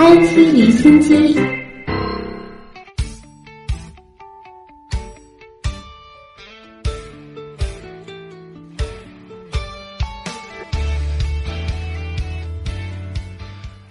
IT 离心机。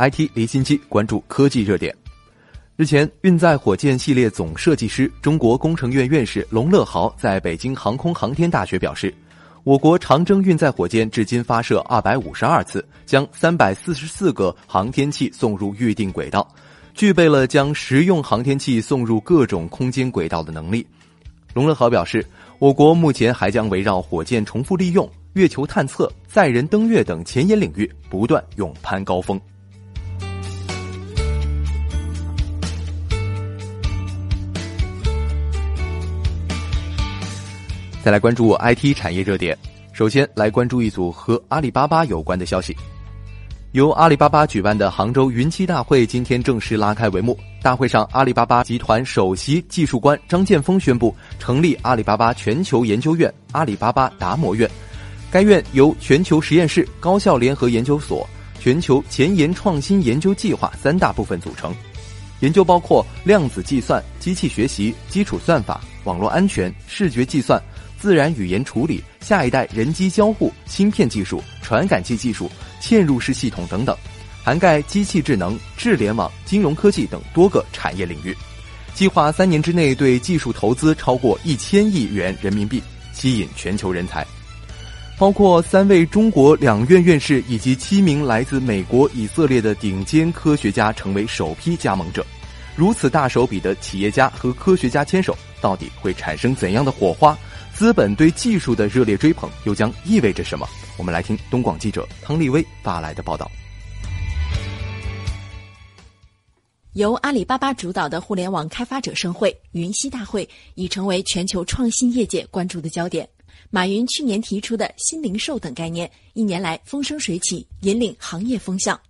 IT 离心机关注科技热点。日前，运载火箭系列总设计师、中国工程院院士龙乐豪在北京航空航天大学表示，我国长征运载火箭至今发射二百五十二次，将三百四十四个航天器送入预定轨道，具备了将实用航天器送入各种空间轨道的能力。龙乐豪表示，我国目前还将围绕火箭重复利用、月球探测、载人登月等前沿领域不断勇攀高峰。再来关注 IT 产业热点，首先来关注一组和阿里巴巴有关的消息。由阿里巴巴举办的杭州云栖大会今天正式拉开帷幕。大会上，阿里巴巴集团首席技术官张建峰宣布成立阿里巴巴全球研究院——阿里巴巴达摩院。该院由全球实验室、高校联合研究所、全球前沿创新研究计划三大部分组成。研究包括量子计算、机器学习、基础算法、网络安全、视觉计算。自然语言处理、下一代人机交互、芯片技术、传感器技术、嵌入式系统等等，涵盖机器智能、智联网、金融科技等多个产业领域。计划三年之内对技术投资超过一千亿元人民币，吸引全球人才，包括三位中国两院院士以及七名来自美国、以色列的顶尖科学家成为首批加盟者。如此大手笔的企业家和科学家牵手，到底会产生怎样的火花？资本对技术的热烈追捧又将意味着什么？我们来听东广记者汤立威发来的报道。由阿里巴巴主导的互联网开发者盛会——云栖大会，已成为全球创新业界关注的焦点。马云去年提出的新零售等概念，一年来风生水起，引领行业风向。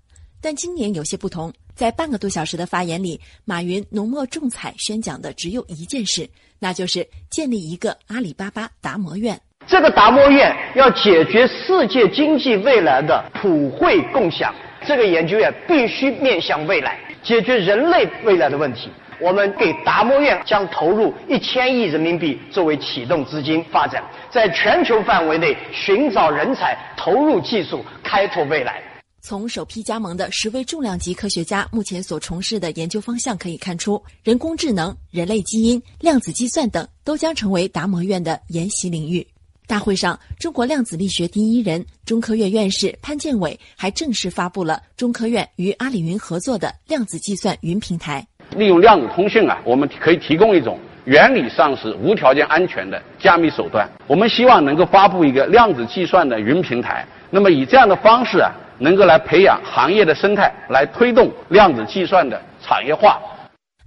但今年有些不同，在半个多小时的发言里，马云浓墨重彩宣讲的只有一件事。那就是建立一个阿里巴巴达摩院。这个达摩院要解决世界经济未来的普惠共享，这个研究院必须面向未来，解决人类未来的问题。我们给达摩院将投入一千亿人民币作为启动资金发展，在全球范围内寻找人才，投入技术，开拓未来。从首批加盟的十位重量级科学家目前所从事的研究方向可以看出，人工智能、人类基因、量子计算等都将成为达摩院的研习领域。大会上，中国量子力学第一人、中科院院士潘建伟还正式发布了中科院与阿里云合作的量子计算云平台。利用量子通讯啊，我们可以提供一种原理上是无条件安全的加密手段。我们希望能够发布一个量子计算的云平台。那么以这样的方式啊。能够来培养行业的生态，来推动量子计算的产业化。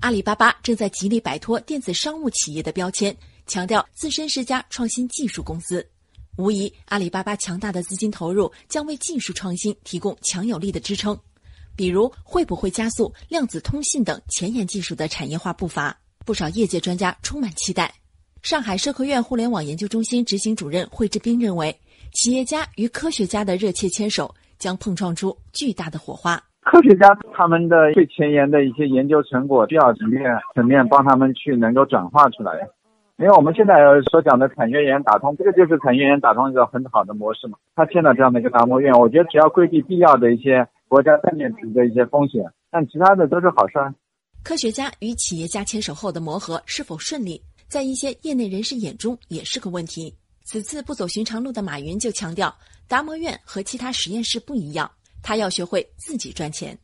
阿里巴巴正在极力摆脱电子商务企业的标签，强调自身是家创新技术公司。无疑，阿里巴巴强大的资金投入将为技术创新提供强有力的支撑。比如，会不会加速量子通信等前沿技术的产业化步伐？不少业界专家充满期待。上海社科院互联网研究中心执行主任惠志斌认为，企业家与科学家的热切牵手。将碰撞出巨大的火花。科学家他们的最前沿的一些研究成果，需要层面层面帮他们去能够转化出来。因为我们现在所讲的产业园打通，这个就是产业园打通一个很好的模式嘛。他建了这样的一个达摩院，我觉得只要规避必要的一些国家战略级的一些风险，但其他的都是好事。科学家与企业家牵手后的磨合是否顺利，在一些业内人士眼中也是个问题。此次不走寻常路的马云就强调。达摩院和其他实验室不一样，他要学会自己赚钱。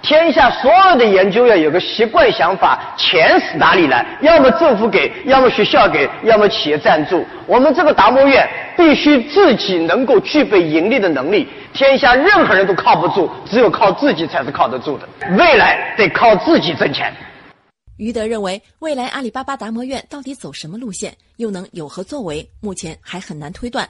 天下所有的研究院有个习惯想法：钱是哪里来？要么政府给，要么学校给，要么企业赞助。我们这个达摩院必须自己能够具备盈利的能力。天下任何人都靠不住，只有靠自己才是靠得住的。未来得靠自己挣钱。于德认为，未来阿里巴巴达摩院到底走什么路线，又能有何作为？目前还很难推断。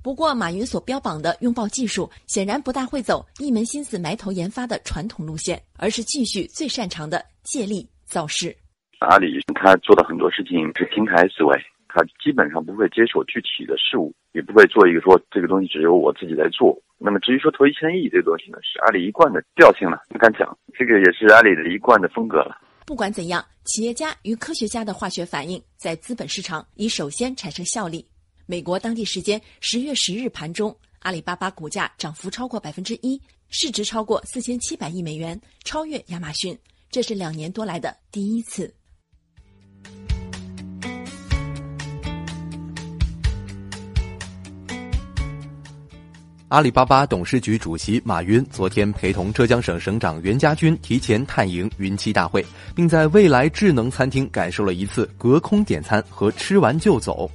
不过，马云所标榜的拥抱技术，显然不大会走一门心思埋头研发的传统路线，而是继续最擅长的借力造势。阿里他做的很多事情是平台思维，他基本上不会接手具体的事务，也不会做一个说这个东西只有我自己来做。那么至于说投一千亿这个东西呢，是阿里一贯的调性了，不敢讲，这个也是阿里的一贯的风格了。不管怎样，企业家与科学家的化学反应在资本市场已首先产生效力。美国当地时间十月十日盘中，阿里巴巴股价涨幅超过百分之一，市值超过四千七百亿美元，超越亚马逊，这是两年多来的第一次。阿里巴巴董事局主席马云昨天陪同浙江省省长袁家军提前探营云栖大会，并在未来智能餐厅感受了一次隔空点餐和吃完就走。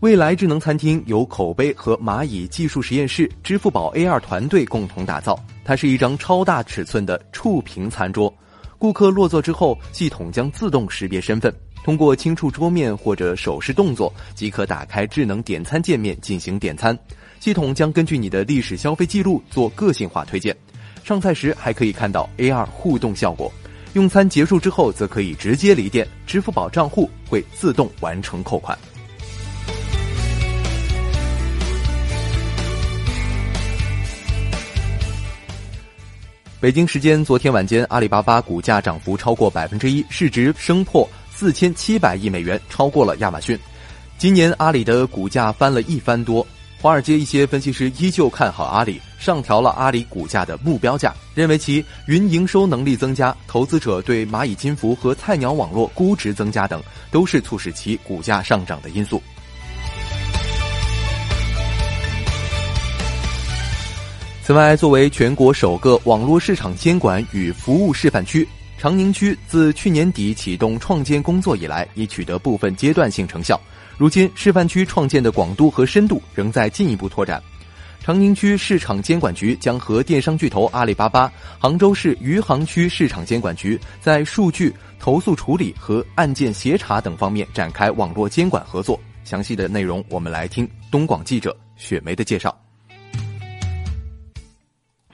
未来智能餐厅由口碑和蚂蚁技术实验室、支付宝 AR 团队共同打造。它是一张超大尺寸的触屏餐桌，顾客落座之后，系统将自动识别身份，通过轻触桌面或者手势动作即可打开智能点餐界面进行点餐。系统将根据你的历史消费记录做个性化推荐，上菜时还可以看到 AR 互动效果。用餐结束之后，则可以直接离店，支付宝账户会自动完成扣款。北京时间昨天晚间，阿里巴巴股价涨幅超过百分之一，市值升破四千七百亿美元，超过了亚马逊。今年阿里的股价翻了一番多。华尔街一些分析师依旧看好阿里，上调了阿里股价的目标价，认为其云营收能力增加、投资者对蚂蚁金服和菜鸟网络估值增加等，都是促使其股价上涨的因素。此外，作为全国首个网络市场监管与服务示范区，长宁区自去年底启动创建工作以来，已取得部分阶段性成效。如今，示范区创建的广度和深度仍在进一步拓展。长宁区市场监管局将和电商巨头阿里巴巴、杭州市余杭区市场监管局在数据投诉处理和案件协查等方面展开网络监管合作。详细的内容，我们来听东广记者雪梅的介绍。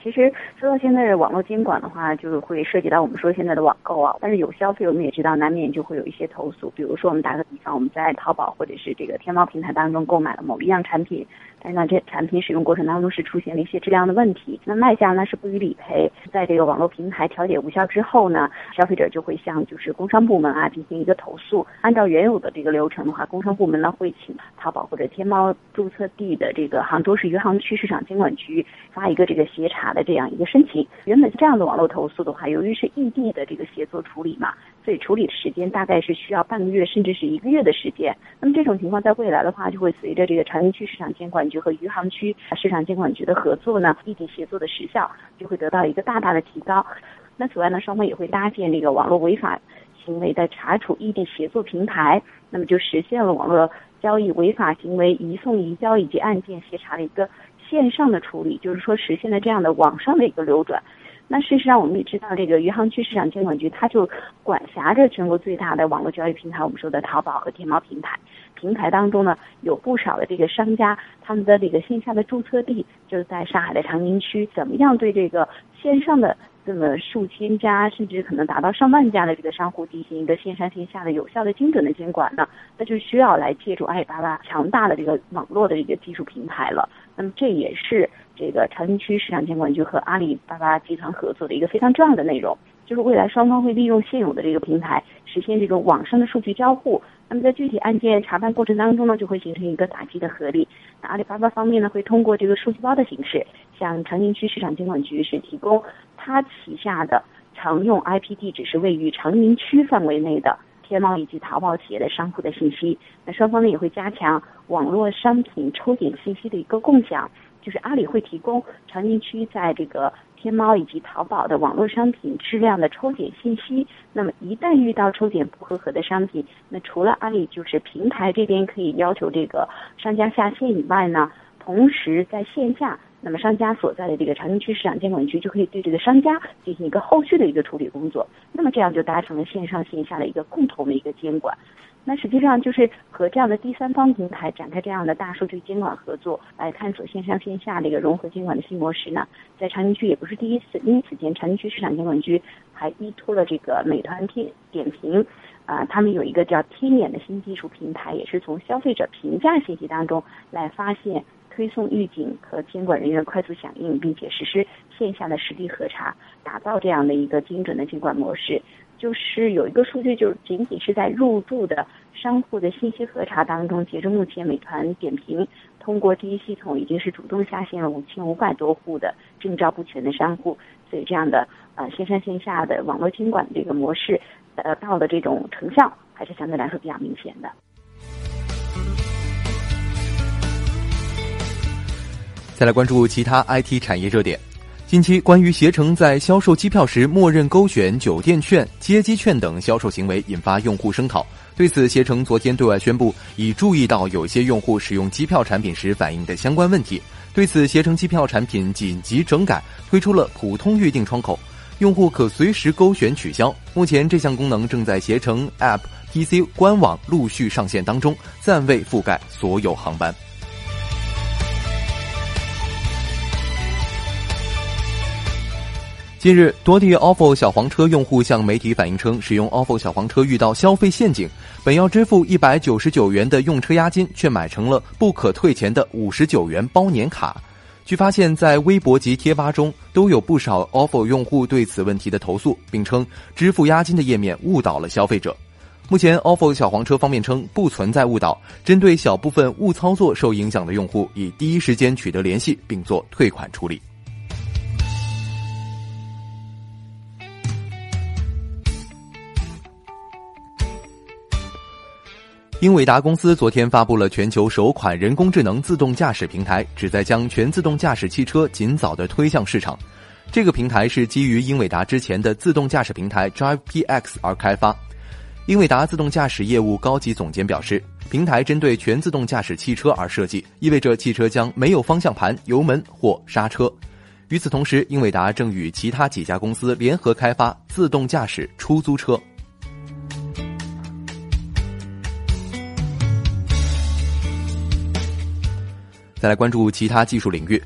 其实说到现在的网络监管的话，就是会涉及到我们说现在的网购啊。但是有消费，我们也知道难免就会有一些投诉。比如说，我们打个比方，我们在淘宝或者是这个天猫平台当中购买了某一样产品，但是呢，这产品使用过程当中是出现了一些质量的问题，那卖家呢是不予理赔。在这个网络平台调解无效之后呢，消费者就会向就是工商部门啊进行一个投诉。按照原有的这个流程的话，工商部门呢会请淘宝或者天猫注册地的这个杭州市余杭区市场监管局发一个这个协查的这样一个申请，原本这样的网络投诉的话，由于是异地的这个协作处理嘛，所以处理的时间大概是需要半个月甚至是一个月的时间。那么这种情况在未来的话，就会随着这个长宁区市场监管局和余杭区市场监管局的合作呢，异地协作的时效就会得到一个大大的提高。那此外呢，双方也会搭建这个网络违法行为的查处异地协作平台，那么就实现了网络交易违法行为移送移交以及案件协查的一个。线上的处理，就是说实现了这样的网上的一个流转。那事实上，我们也知道，这个余杭区市场监管局，它就管辖着全国最大的网络交易平台，我们说的淘宝和天猫平台。平台当中呢，有不少的这个商家，他们的这个线下的注册地就是在上海的长宁区。怎么样对这个线上的这么数千家，甚至可能达到上万家的这个商户进行一个线上线下的有效的、精准的监管呢？那就需要来借助阿里巴巴强大的这个网络的一个技术平台了。那么这也是这个长宁区市场监管局和阿里巴巴集团合作的一个非常重要的内容，就是未来双方会利用现有的这个平台，实现这种网上的数据交互。那么在具体案件查办过程当中呢，就会形成一个打击的合力。那阿里巴巴方面呢，会通过这个数据包的形式，向长宁区市场监管局是提供它旗下的常用 IP 地址是位于长宁区范围内的。天猫以及淘宝企业的商户的信息，那双方呢也会加强网络商品抽检信息的一个共享，就是阿里会提供长宁区在这个天猫以及淘宝的网络商品质量的抽检信息。那么一旦遇到抽检不合格的商品，那除了阿里就是平台这边可以要求这个商家下线以外呢，同时在线下。那么商家所在的这个长宁区市场监管局就可以对这个商家进行一个后续的一个处理工作，那么这样就达成了线上线下的一个共同的一个监管。那实际上就是和这样的第三方平台展开这样的大数据监管合作，来探索线上线下的一个融合监管的新模式呢。在长宁区也不是第一次，因此前长宁区市场监管局还依托了这个美团点点评。啊，他们有一个叫天眼的新技术平台，也是从消费者评价信息当中来发现、推送预警和监管人员快速响应，并且实施线下的实地核查，打造这样的一个精准的监管模式。就是有一个数据，就是仅仅是在入驻的商户的信息核查当中，截至目前，美团点评通过第一系统已经是主动下线了五千五百多户的证照不全的商户，所以这样的呃线上线下的网络监管这个模式。得到的这种成效还是相对来说比较明显的。再来关注其他 IT 产业热点。近期，关于携程在销售机票时默认勾选酒店券、接机券等销售行为引发用户声讨。对此，携程昨天对外宣布，已注意到有些用户使用机票产品时反映的相关问题。对此，携程机票产品紧急整改，推出了普通预订窗口。用户可随时勾选取消。目前这项功能正在携程 App、PC 官网陆续上线当中，暂未覆盖所有航班。近日，多地 ofo 小黄车用户向媒体反映称，使用 ofo 小黄车遇到消费陷阱，本要支付一百九十九元的用车押金，却买成了不可退钱的五十九元包年卡。据发现，在微博及贴吧中都有不少 ofo 用户对此问题的投诉，并称支付押金的页面误导了消费者。目前，ofo 小黄车方面称不存在误导，针对小部分误操作受影响的用户，已第一时间取得联系，并做退款处理。英伟达公司昨天发布了全球首款人工智能自动驾驶平台，旨在将全自动驾驶汽车尽早的推向市场。这个平台是基于英伟达之前的自动驾驶平台 Drive PX 而开发。英伟达自动驾驶业务高级总监表示，平台针对全自动驾驶汽车而设计，意味着汽车将没有方向盘、油门或刹车。与此同时，英伟达正与其他几家公司联合开发自动驾驶出租车。再来关注其他技术领域，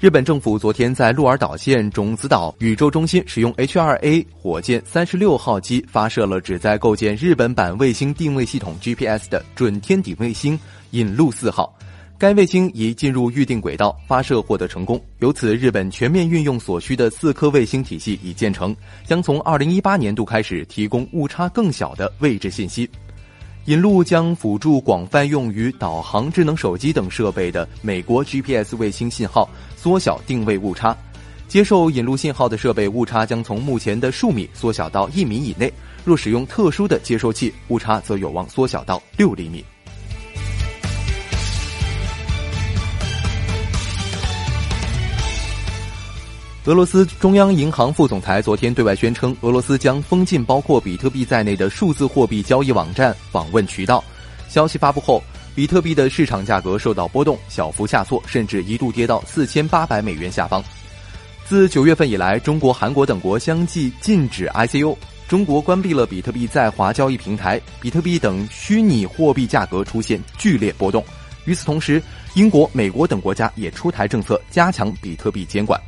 日本政府昨天在鹿儿岛县种子岛宇宙中心使用 H2A 火箭三十六号机发射了旨在构建日本版卫星定位系统 GPS 的准天顶卫星引路四号。该卫星已进入预定轨道，发射获得成功。由此，日本全面运用所需的四颗卫星体系已建成，将从二零一八年度开始提供误差更小的位置信息。引路将辅助广泛用于导航、智能手机等设备的美国 GPS 卫星信号，缩小定位误差。接受引路信号的设备误差将从目前的数米缩小到一米以内。若使用特殊的接收器，误差则有望缩小到六厘米。俄罗斯中央银行副总裁昨天对外宣称，俄罗斯将封禁包括比特币在内的数字货币交易网站访问渠道。消息发布后，比特币的市场价格受到波动，小幅下挫，甚至一度跌到四千八百美元下方。自九月份以来，中国、韩国等国相继禁止 ICO，中国关闭了比特币在华交易平台，比特币等虚拟货币价格出现剧烈波动。与此同时，英国、美国等国家也出台政策，加强比特币监管。